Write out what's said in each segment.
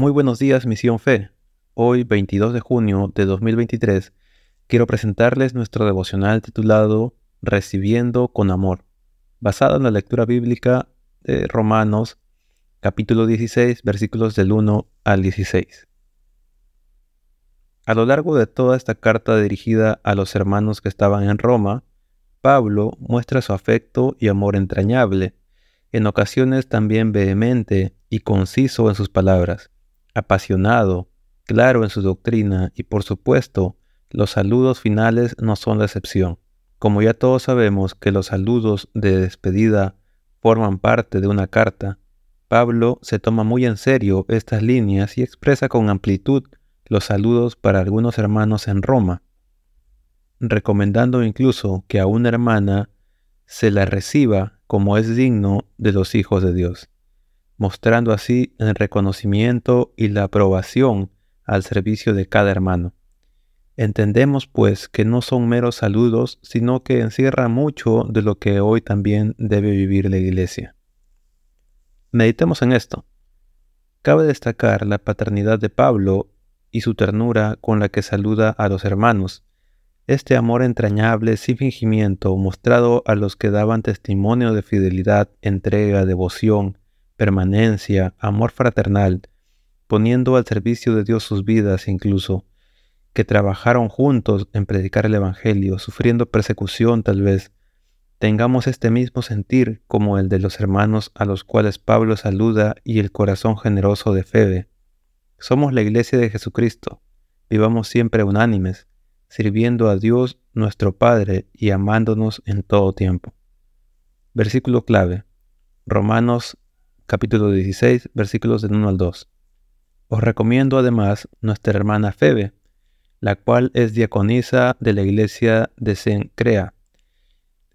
Muy buenos días, Misión Fe. Hoy, 22 de junio de 2023, quiero presentarles nuestro devocional titulado Recibiendo con Amor, basado en la lectura bíblica de Romanos, capítulo 16, versículos del 1 al 16. A lo largo de toda esta carta dirigida a los hermanos que estaban en Roma, Pablo muestra su afecto y amor entrañable, en ocasiones también vehemente y conciso en sus palabras, apasionado, claro en su doctrina y por supuesto, los saludos finales no son la excepción. Como ya todos sabemos que los saludos de despedida forman parte de una carta, Pablo se toma muy en serio estas líneas y expresa con amplitud los saludos para algunos hermanos en Roma, recomendando incluso que a una hermana se la reciba como es digno de los hijos de Dios, mostrando así el reconocimiento y la aprobación al servicio de cada hermano. Entendemos pues que no son meros saludos, sino que encierran mucho de lo que hoy también debe vivir la Iglesia. Meditemos en esto. Cabe destacar la paternidad de Pablo y su ternura con la que saluda a los hermanos, este amor entrañable sin fingimiento mostrado a los que daban testimonio de fidelidad, entrega, devoción, permanencia, amor fraternal, poniendo al servicio de Dios sus vidas incluso, que trabajaron juntos en predicar el Evangelio, sufriendo persecución tal vez, tengamos este mismo sentir como el de los hermanos a los cuales Pablo saluda y el corazón generoso de Febe. Somos la iglesia de Jesucristo, vivamos siempre unánimes, sirviendo a Dios nuestro Padre y amándonos en todo tiempo. Versículo clave. Romanos capítulo 16, versículos del 1 al 2. Os recomiendo además nuestra hermana Febe, la cual es diaconisa de la iglesia de Sencrea,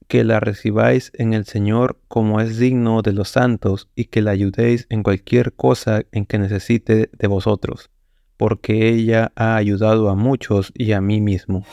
que la recibáis en el Señor como es digno de los santos y que la ayudéis en cualquier cosa en que necesite de vosotros porque ella ha ayudado a muchos y a mí mismo.